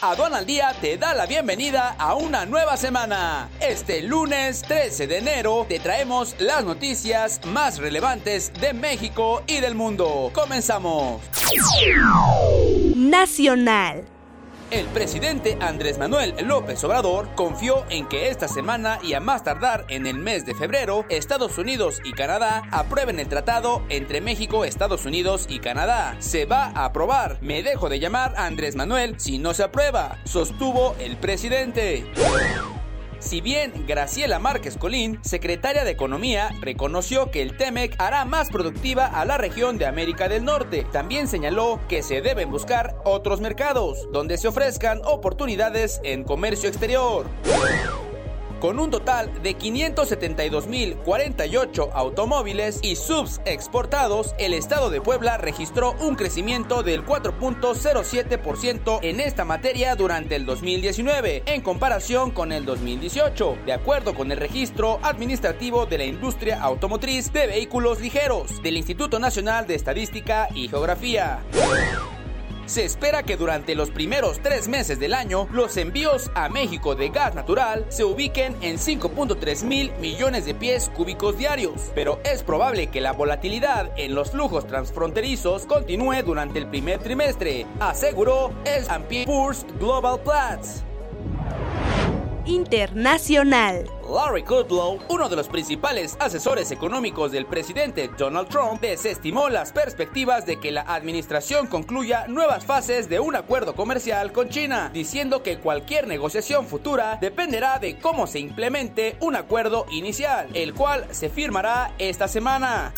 Aduana al Día te da la bienvenida a una nueva semana. Este lunes 13 de enero te traemos las noticias más relevantes de México y del mundo. Comenzamos. Nacional. El presidente Andrés Manuel López Obrador confió en que esta semana y a más tardar en el mes de febrero, Estados Unidos y Canadá aprueben el tratado entre México, Estados Unidos y Canadá. Se va a aprobar. Me dejo de llamar Andrés Manuel si no se aprueba, sostuvo el presidente. Si bien Graciela Márquez Colín, secretaria de Economía, reconoció que el TEMEC hará más productiva a la región de América del Norte, también señaló que se deben buscar otros mercados donde se ofrezcan oportunidades en comercio exterior. Con un total de 572.048 automóviles y subs exportados, el estado de Puebla registró un crecimiento del 4.07% en esta materia durante el 2019, en comparación con el 2018, de acuerdo con el registro administrativo de la industria automotriz de vehículos ligeros del Instituto Nacional de Estadística y Geografía. Se espera que durante los primeros tres meses del año los envíos a México de gas natural se ubiquen en 5.3 mil millones de pies cúbicos diarios, pero es probable que la volatilidad en los flujos transfronterizos continúe durante el primer trimestre, aseguró el S&P Global Platts internacional. Larry Kudlow, uno de los principales asesores económicos del presidente Donald Trump, desestimó las perspectivas de que la administración concluya nuevas fases de un acuerdo comercial con China, diciendo que cualquier negociación futura dependerá de cómo se implemente un acuerdo inicial, el cual se firmará esta semana.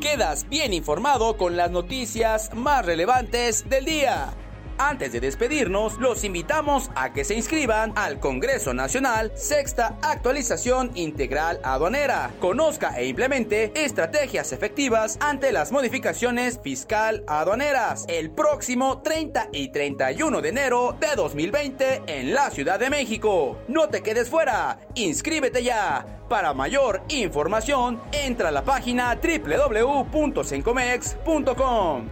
Quedas bien informado con las noticias más relevantes del día. Antes de despedirnos, los invitamos a que se inscriban al Congreso Nacional Sexta Actualización Integral Aduanera. Conozca e implemente estrategias efectivas ante las modificaciones fiscal aduaneras el próximo 30 y 31 de enero de 2020 en la Ciudad de México. No te quedes fuera, inscríbete ya. Para mayor información, entra a la página www.sencomex.com.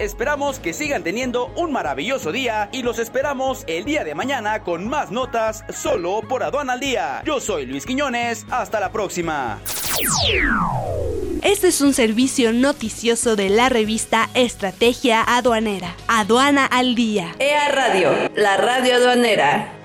Esperamos que sigan teniendo un maravilloso día y los esperamos el día de mañana con más notas solo por Aduana al Día. Yo soy Luis Quiñones, hasta la próxima. Este es un servicio noticioso de la revista Estrategia Aduanera. Aduana al Día. EA Radio, la radio aduanera.